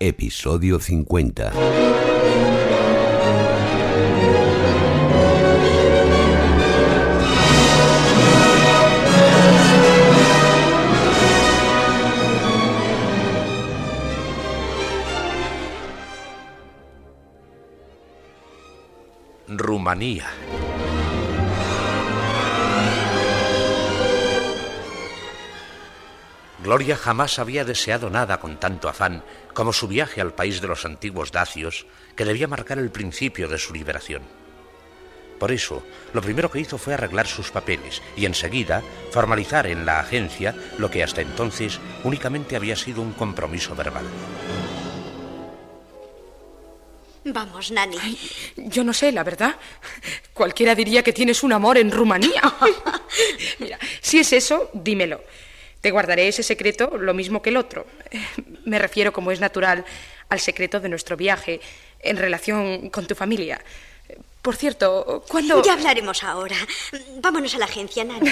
Episodio 50. Rumanía. Gloria jamás había deseado nada con tanto afán como su viaje al país de los antiguos dacios, que debía marcar el principio de su liberación. Por eso, lo primero que hizo fue arreglar sus papeles y enseguida formalizar en la agencia lo que hasta entonces únicamente había sido un compromiso verbal. Vamos, Nani. Yo no sé, la verdad. Cualquiera diría que tienes un amor en Rumanía. Mira, si es eso, dímelo. Te guardaré ese secreto lo mismo que el otro. Me refiero, como es natural, al secreto de nuestro viaje en relación con tu familia. Por cierto, ¿cuándo...? Ya hablaremos ahora. Vámonos a la agencia, Nani.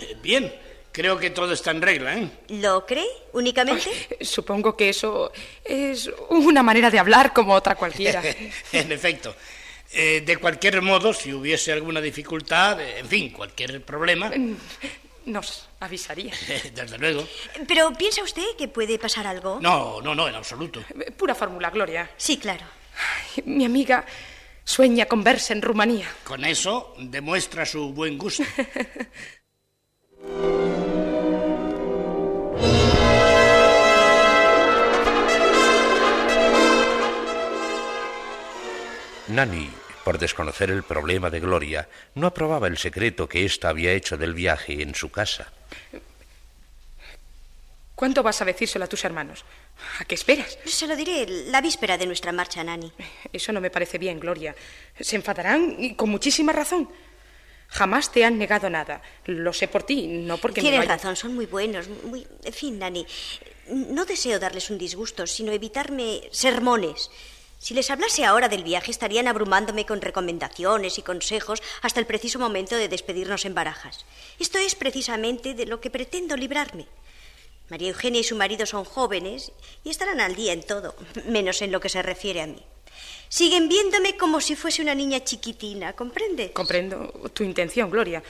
Eh, Bien, creo que todo está en regla, ¿eh? ¿Lo cree únicamente? Supongo que eso es una manera de hablar como otra cualquiera. en efecto. Eh, de cualquier modo, si hubiese alguna dificultad, eh, en fin, cualquier problema, Nos avisaría. desde luego. ¿Pero piensa usted que puede pasar algo? No, no, no, en absoluto. Pura fórmula, Gloria. Sí, claro. Mi amiga sueña con verse en Rumanía. Con eso demuestra su buen gusto. Nani, por desconocer el problema de Gloria, no aprobaba el secreto que ésta había hecho del viaje en su casa. ¿Cuándo vas a decírselo a tus hermanos? ¿A qué esperas? Se lo diré la víspera de nuestra marcha, Nani. Eso no me parece bien, Gloria. Se enfadarán y con muchísima razón. Jamás te han negado nada. Lo sé por ti, no porque me Tienes vaya- razón, son muy buenos. Muy... En fin, Nani, no deseo darles un disgusto, sino evitarme sermones. Si les hablase ahora del viaje, estarían abrumándome con recomendaciones y consejos hasta el preciso momento de despedirnos en barajas. Esto es precisamente de lo que pretendo librarme. María Eugenia y su marido son jóvenes y estarán al día en todo, menos en lo que se refiere a mí. Siguen viéndome como si fuese una niña chiquitina, ¿comprende? Comprendo tu intención, Gloria.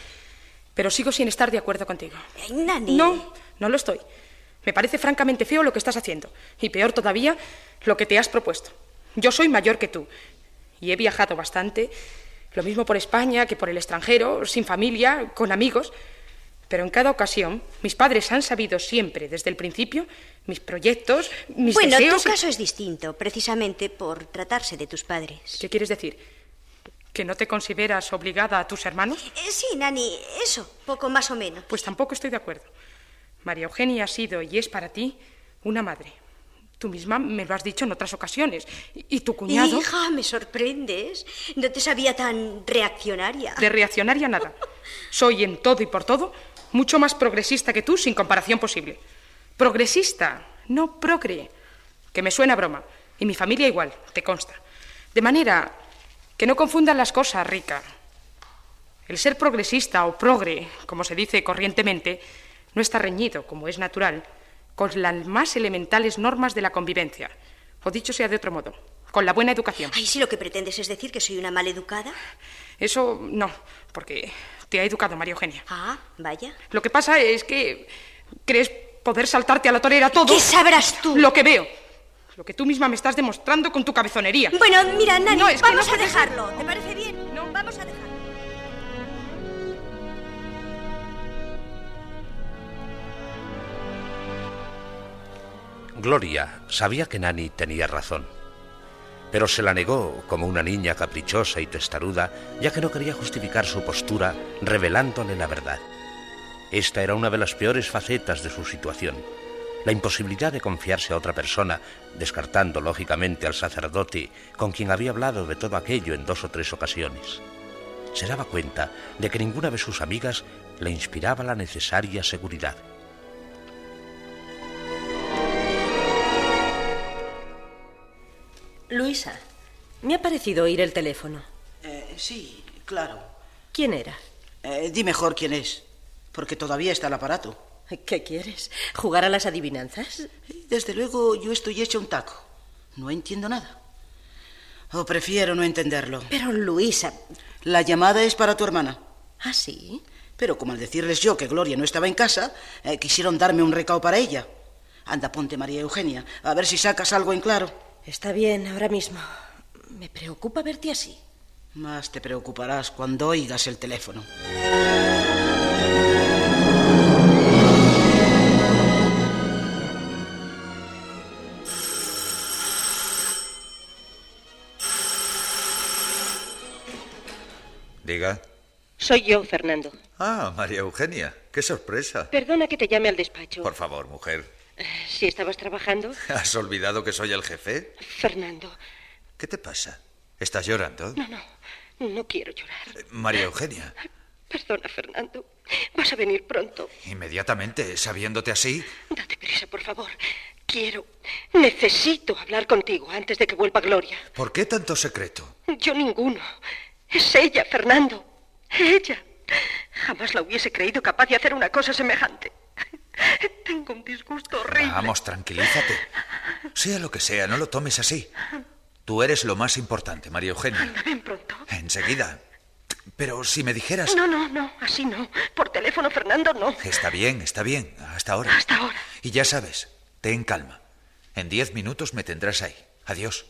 Pero sigo sin estar de acuerdo contigo. Nani. No, no lo estoy. Me parece francamente feo lo que estás haciendo. Y peor todavía, lo que te has propuesto. Yo soy mayor que tú. Y he viajado bastante. Lo mismo por España que por el extranjero, sin familia, con amigos. Pero en cada ocasión, mis padres han sabido siempre, desde el principio, mis proyectos, mis bueno, deseos. tu y- caso es distinto, precisamente por tratarse de tus padres. ¿Qué quieres decir? ¿Que no te consideras obligada a tus hermanos? Eh, sí, Nani, eso, poco más o menos. Pues tampoco estoy de acuerdo. María Eugenia ha sido y es para ti una madre. Tú misma me lo has dicho en otras ocasiones. Y, tu cuñado... Hija, me sorprendes. No te sabía tan reaccionaria. De reaccionaria nada. Soy en todo y por todo mucho más progresista que tú sin comparación posible. Progresista, no progre. Que me suena a broma. Y mi familia igual, te consta. De manera que no confundan las cosas, Rica. El ser progresista o progre, como se dice corrientemente, no está reñido, como es natural, con las más elementales normas de la convivencia. O dicho sea de otro modo, con la buena educación. Ay, si lo que pretendes es decir que soy una maleducada. Eso no, porque te ha educado María Eugenia. Ah, vaya. Lo que pasa es que crees poder saltarte a la torera todo. ¿Qué sabrás tú? Lo que veo. Lo que tú misma me estás demostrando con tu cabezonería. Bueno, mira, Nani, No, es que vamos no a dejarlo. ¿Te parece Gloria sabía que Nani tenía razón, pero se la negó como una niña caprichosa y testaruda, ya que no quería justificar su postura revelándole la verdad. Esta era una de las peores facetas de su situación, la imposibilidad de confiarse a otra persona, descartando lógicamente al sacerdote con quien había hablado de todo aquello en dos o tres ocasiones. Se daba cuenta de que ninguna de sus amigas le inspiraba la necesaria seguridad. Luisa, me ha parecido oír el teléfono. Eh, sí, claro. ¿Quién era? Eh, di mejor quién es, porque todavía está el aparato. ¿Qué quieres? ¿Jugar a las adivinanzas? Desde luego yo estoy hecho un taco. No entiendo nada. O prefiero no entenderlo. Pero Luisa... La llamada es para tu hermana. ¿Ah, sí? Pero como al decirles yo que Gloria no estaba en casa, eh, quisieron darme un recao para ella. Anda, ponte María Eugenia, a ver si sacas algo en claro. Está bien, ahora mismo. Me preocupa verte así. Más te preocuparás cuando oigas el teléfono. Diga. Soy yo, Fernando. Ah, María Eugenia. Qué sorpresa. Perdona que te llame al despacho. Por favor, mujer. Si estabas trabajando. ¿Has olvidado que soy el jefe? Fernando. ¿Qué te pasa? ¿Estás llorando? No, no. No quiero llorar. Eh, María Eugenia. Perdona, Fernando. Vas a venir pronto. Inmediatamente, sabiéndote así. Date prisa, por favor. Quiero, necesito hablar contigo antes de que vuelva Gloria. ¿Por qué tanto secreto? Yo ninguno. Es ella, Fernando. Ella. Jamás la hubiese creído capaz de hacer una cosa semejante. Tengo un disgusto horrible. Vamos, tranquilízate. Sea lo que sea, no lo tomes así. Tú eres lo más importante, María Eugenia. Anda, ven pronto. Enseguida. Pero si me dijeras... No, no, no, así no. Por teléfono, Fernando, no. Está bien, está bien. Hasta ahora. Hasta ahora. Y ya sabes, ten calma. En diez minutos me tendrás ahí. Adiós.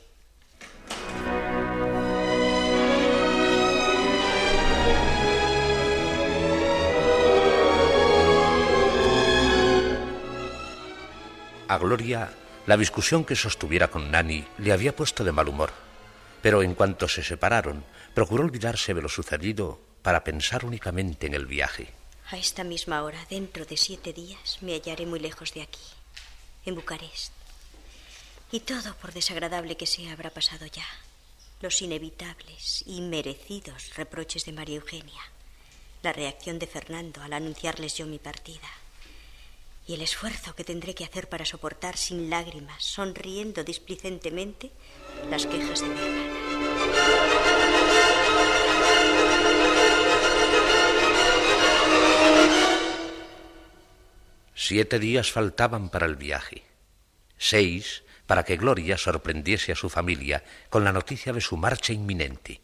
A Gloria, la discusión que sostuviera con Nani le había puesto de mal humor, pero en cuanto se separaron, procuró olvidarse de lo sucedido para pensar únicamente en el viaje. A esta misma hora, dentro de siete días, me hallaré muy lejos de aquí, en Bucarest. Y todo, por desagradable que sea, habrá pasado ya. Los inevitables y merecidos reproches de María Eugenia, la reacción de Fernando al anunciarles yo mi partida, y el esfuerzo que tendré que hacer para soportar sin lágrimas, sonriendo displicentemente, las quejas de mi hermana. Siete días faltaban para el viaje. Seis para que Gloria sorprendiese a su familia con la noticia de su marcha inminente.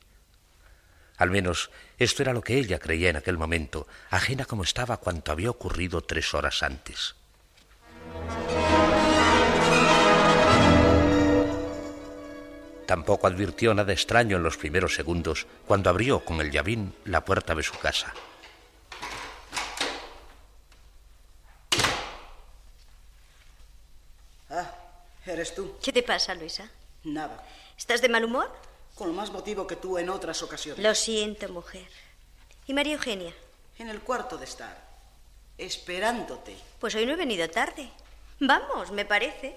Al menos esto era lo que ella creía en aquel momento, ajena como estaba a cuanto había ocurrido tres horas antes. Tampoco advirtió nada extraño en los primeros segundos cuando abrió con el llavín la puerta de su casa. Ah, eres tú. ¿Qué te pasa, Luisa? Nada. ¿Estás de mal humor? Con lo más motivo que tú en otras ocasiones. Lo siento, mujer. ¿Y María Eugenia? En el cuarto de estar. Esperándote. Pues hoy no he venido tarde. Vamos, me parece.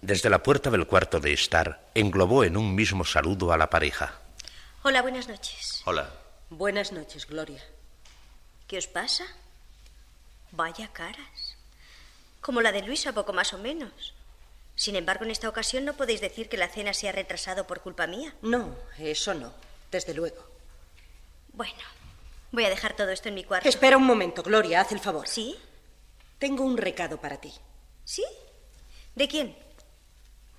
Desde la puerta del cuarto de estar, englobó en un mismo saludo a la pareja. Hola, buenas noches. Hola. Buenas noches, Gloria. ¿Qué os pasa? Vaya caras. Como la de Luisa, poco más o menos. Sin embargo, en esta ocasión no podéis decir que la cena se ha retrasado por culpa mía. No, eso no, desde luego. Bueno, voy a dejar todo esto en mi cuarto. Espera un momento, Gloria, haz el favor. ¿Sí? Tengo un recado para ti. ¿Sí? ¿De quién?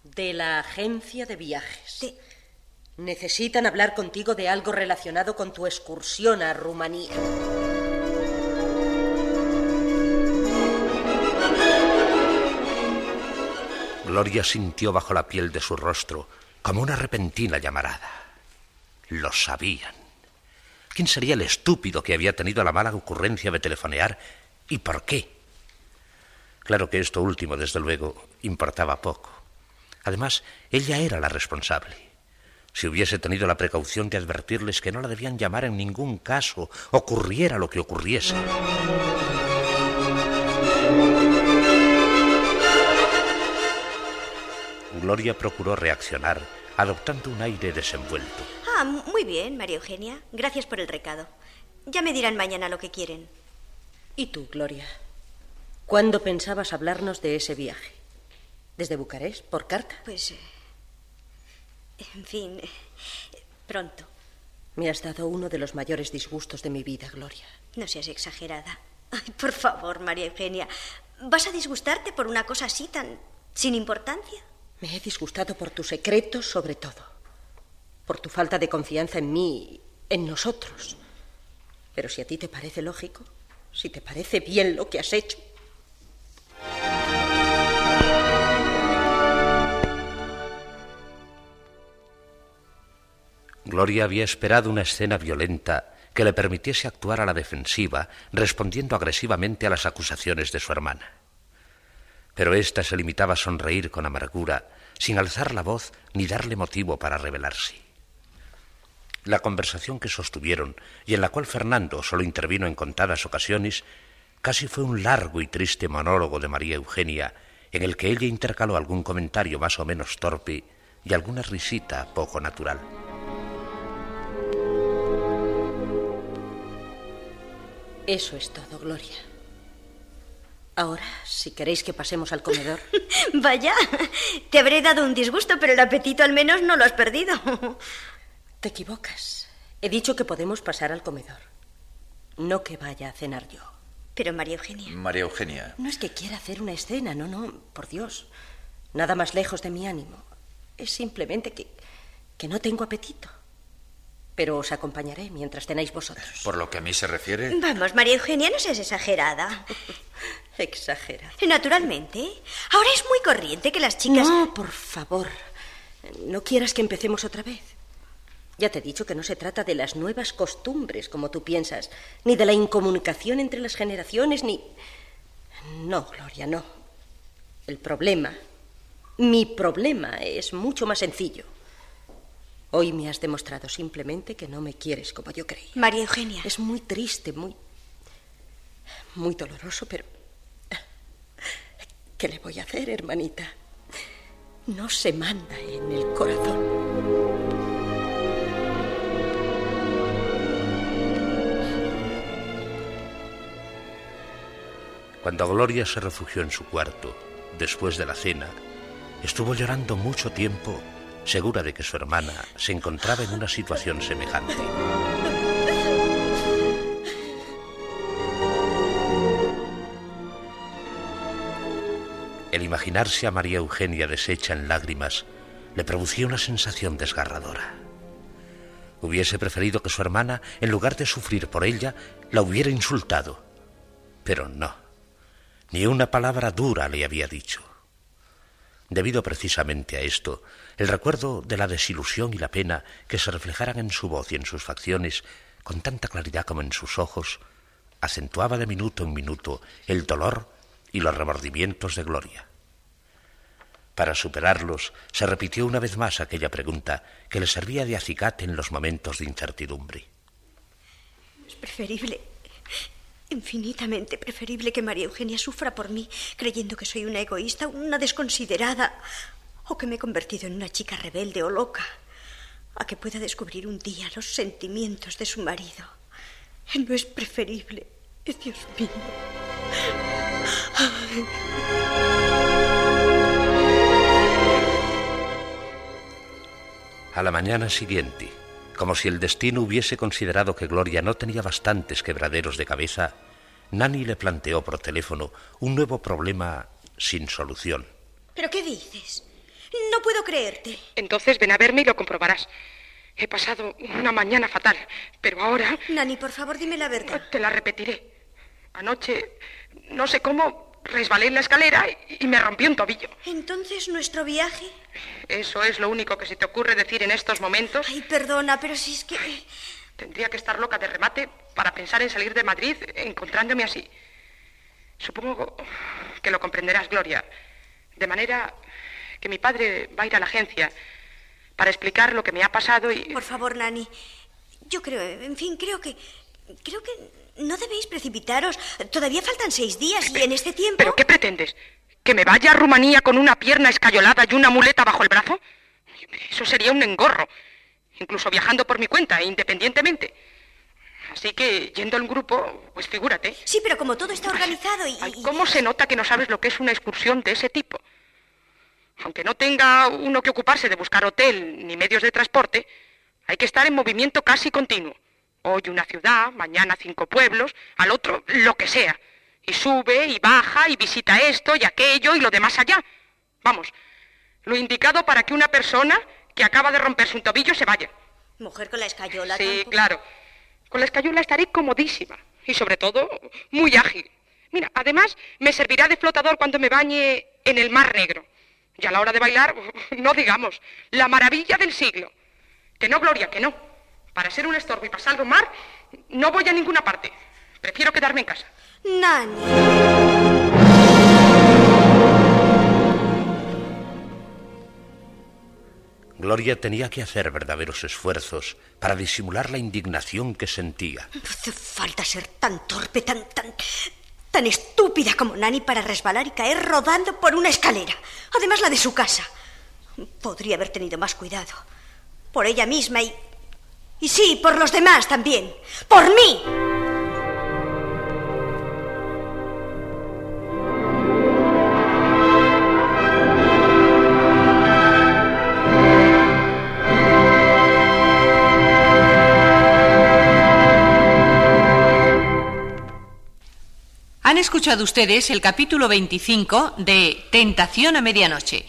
De la agencia de viajes. De... Necesitan hablar contigo de algo relacionado con tu excursión a Rumanía. Gloria sintió bajo la piel de su rostro como una repentina llamarada. Lo sabían. ¿Quién sería el estúpido que había tenido la mala ocurrencia de telefonear y por qué? Claro que esto último, desde luego, importaba poco. Además, ella era la responsable. Si hubiese tenido la precaución de advertirles que no la debían llamar en ningún caso, ocurriera lo que ocurriese. Gloria procuró reaccionar, adoptando un aire desenvuelto. Ah, muy bien, María Eugenia. Gracias por el recado. Ya me dirán mañana lo que quieren. ¿Y tú, Gloria? ¿Cuándo pensabas hablarnos de ese viaje? ¿Desde Bucarest? ¿Por carta? Pues... eh, En fin, eh, pronto. Me has dado uno de los mayores disgustos de mi vida, Gloria. No seas exagerada. Ay, por favor, María Eugenia. ¿Vas a disgustarte por una cosa así tan sin importancia? Me he disgustado por tus secretos sobre todo. Por tu falta de confianza en mí, en nosotros. Pero si a ti te parece lógico, si te parece bien lo que has hecho, Gloria había esperado una escena violenta que le permitiese actuar a la defensiva, respondiendo agresivamente a las acusaciones de su hermana. Pero ésta se limitaba a sonreír con amargura, sin alzar la voz ni darle motivo para rebelarse. La conversación que sostuvieron, y en la cual Fernando solo intervino en contadas ocasiones, casi fue un largo y triste monólogo de María Eugenia, en el que ella intercaló algún comentario más o menos torpe y alguna risita poco natural. eso es todo, Gloria. Ahora, si queréis que pasemos al comedor. Vaya, te habré dado un disgusto, pero el apetito al menos no lo has perdido. Te equivocas. He dicho que podemos pasar al comedor. No que vaya a cenar yo. Pero María Eugenia. María Eugenia. No es que quiera hacer una escena, no, no, por Dios. Nada más lejos de mi ánimo. Es simplemente que, que no tengo apetito. Pero os acompañaré mientras tenéis vosotros. Por lo que a mí se refiere, Vamos, María Eugenia, no seas exagerada. Exagera. Naturalmente. Ahora es muy corriente que las chicas... No, por favor. No quieras que empecemos otra vez. Ya te he dicho que no se trata de las nuevas costumbres, como tú piensas, ni de la incomunicación entre las generaciones, ni... No, Gloria, no. El problema, mi problema, es mucho más sencillo. Hoy me has demostrado simplemente que no me quieres como yo creía. María Eugenia. Es muy triste, muy... muy doloroso, pero... ¿Qué le voy a hacer, hermanita? No se manda en el corazón. Cuando Gloria se refugió en su cuarto, después de la cena, estuvo llorando mucho tiempo, segura de que su hermana se encontraba en una situación semejante. Imaginarse a María Eugenia deshecha en lágrimas le producía una sensación desgarradora. Hubiese preferido que su hermana, en lugar de sufrir por ella, la hubiera insultado. Pero no. Ni una palabra dura le había dicho. Debido precisamente a esto, el recuerdo de la desilusión y la pena que se reflejaran en su voz y en sus facciones con tanta claridad como en sus ojos, acentuaba de minuto en minuto el dolor y los remordimientos de Gloria. Para superarlos, se repitió una vez más aquella pregunta que le servía de acicate en los momentos de incertidumbre. Es preferible, infinitamente preferible que María Eugenia sufra por mí, creyendo que soy una egoísta, una desconsiderada, o que me he convertido en una chica rebelde o loca, a que pueda descubrir un día los sentimientos de su marido. No es preferible, Dios mío. A la mañana siguiente, como si el destino hubiese considerado que Gloria no tenía bastantes quebraderos de cabeza, Nani le planteó por teléfono un nuevo problema sin solución. ¿Pero qué dices? No puedo creerte. Entonces ven a verme y lo comprobarás. He pasado una mañana fatal, pero ahora Nani, por favor, dime la verdad. te la repetiré. Anoche, no sé cómo, resbalé en la escalera y, y me rompí un tobillo. Entonces, nuestro viaje. ¿Eso es lo único que se te ocurre decir en estos momentos? Ay, perdona, pero si es que. Tendría que estar loca de remate para pensar en salir de Madrid encontrándome así. Supongo que lo comprenderás, Gloria. De manera que mi padre va a ir a la agencia para explicar lo que me ha pasado y... Por favor, Nani. Yo creo, en fin, creo que... Creo que no debéis precipitaros. Todavía faltan seis días y en este tiempo... ¿Pero qué pretendes? ¿Que me vaya a Rumanía con una pierna escayolada y una muleta bajo el brazo? Eso sería un engorro. Incluso viajando por mi cuenta, independientemente. Así que, yendo en grupo, pues figúrate. Sí, pero como todo está organizado y... Ay, ¿Cómo se nota que no sabes lo que es una excursión de ese tipo? Aunque no tenga uno que ocuparse de buscar hotel ni medios de transporte, hay que estar en movimiento casi continuo. Hoy una ciudad, mañana cinco pueblos, al otro lo que sea. Y sube y baja y visita esto y aquello y lo demás allá. Vamos, lo indicado para que una persona que acaba de romperse un tobillo se vaya. Mujer con la escayola. Sí, tampoco. claro. Con la escayola estaré comodísima y sobre todo muy ágil. Mira, además me servirá de flotador cuando me bañe en el Mar Negro. Y a la hora de bailar, no digamos, la maravilla del siglo. Que no, Gloria, que no. Para ser un estorbo y pasar el mar, no voy a ninguna parte. Prefiero quedarme en casa. Nani. Gloria tenía que hacer verdaderos esfuerzos para disimular la indignación que sentía. No hace falta ser tan torpe, tan, tan, tan estúpida como Nani para resbalar y caer rodando por una escalera. Además, la de su casa. Podría haber tenido más cuidado. Por ella misma y. Y sí, por los demás también. ¡Por mí! Han escuchado ustedes el capítulo 25 de Tentación a Medianoche.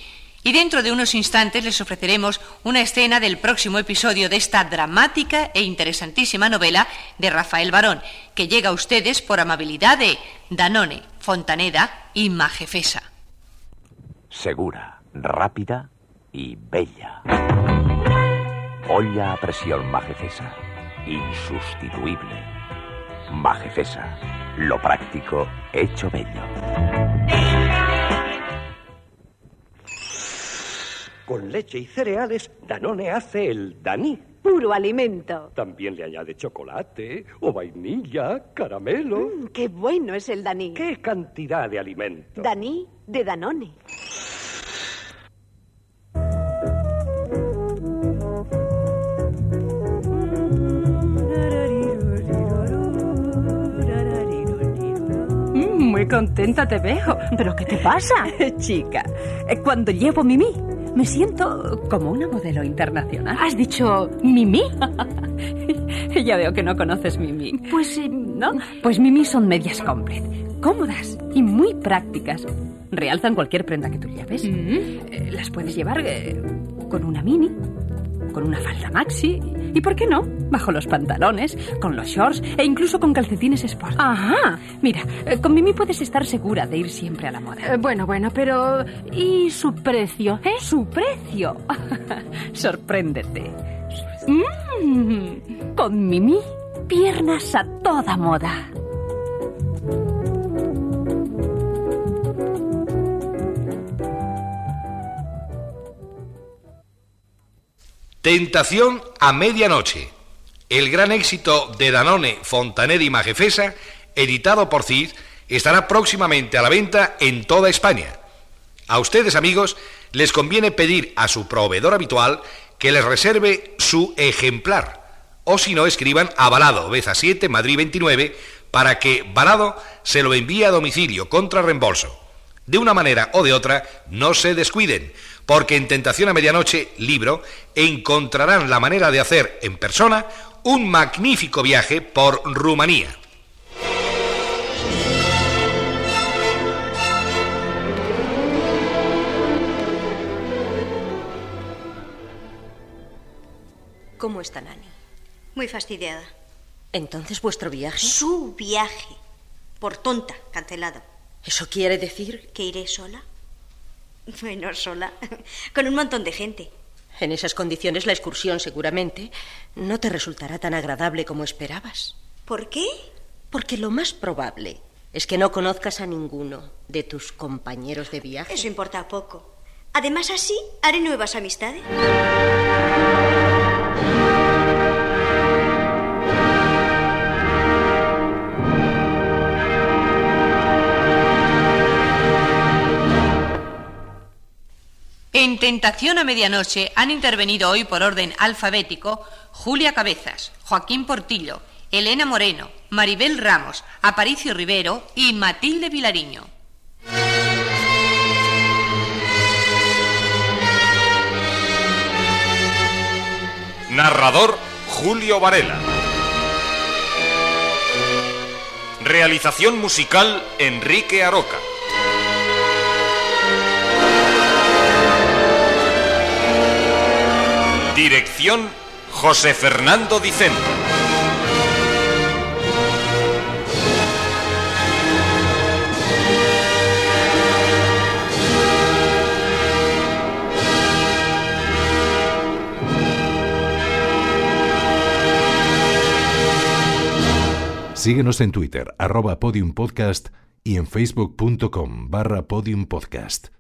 Y dentro de unos instantes les ofreceremos una escena del próximo episodio de esta dramática e interesantísima novela de Rafael Barón, que llega a ustedes por amabilidad de Danone, Fontaneda y Majefesa. Segura, rápida y bella. Olla a presión Majefesa. Insustituible. Majefesa. Lo práctico hecho bello. Con leche y cereales, Danone hace el Daní. Puro alimento. También le añade chocolate o vainilla, caramelo. Mm, qué bueno es el Daní. ¿Qué cantidad de alimento? Daní de Danone. Mm, Muy contenta te veo. ¿Pero qué te pasa? Chica, eh, cuando llevo Mimi, me siento como una modelo internacional. ¿Has dicho Mimi? ya veo que no conoces Mimi. Pues, eh, ¿No? Pues Mimi son medias complete, cómodas y muy prácticas. Realzan cualquier prenda que tú lleves. Eh, las puedes llevar eh, con una mini, con una falda maxi y, ¿por qué no? Bajo los pantalones, con los shorts e incluso con calcetines sport. Ajá. Mira, eh, con Mimi puedes estar segura de ir siempre a la moda. Eh, bueno, bueno, pero ¿y su precio? ¿Eh? ¿Su precio? Sorpréndete. Mm, con Mimi, piernas a toda moda. Tentación a medianoche. El gran éxito de Danone, Fontaner y Majefesa, editado por Cid, estará próximamente a la venta en toda España. A ustedes, amigos, les conviene pedir a su proveedor habitual que les reserve su ejemplar. O si no, escriban a Balado, Beza 7, Madrid 29, para que Balado se lo envíe a domicilio contra reembolso. De una manera o de otra, no se descuiden, porque en Tentación a Medianoche, libro, encontrarán la manera de hacer en persona un magnífico viaje por Rumanía. ¿Cómo está Nani? Muy fastidiada. Entonces vuestro viaje. Su viaje. Por tonta, cancelado. ¿Eso quiere decir? ¿Que iré sola? Bueno, sola. Con un montón de gente. En esas condiciones la excursión seguramente no te resultará tan agradable como esperabas. ¿Por qué? Porque lo más probable es que no conozcas a ninguno de tus compañeros de viaje. Eso importa poco. Además, así haré nuevas amistades. En Tentación a Medianoche han intervenido hoy por orden alfabético Julia Cabezas, Joaquín Portillo, Elena Moreno, Maribel Ramos, Aparicio Rivero y Matilde Vilariño. Narrador Julio Varela. Realización musical Enrique Aroca. Dirección José Fernando Dicente. Síguenos en Twitter, arroba podiumpodcast y en facebook.com barra podiumpodcast.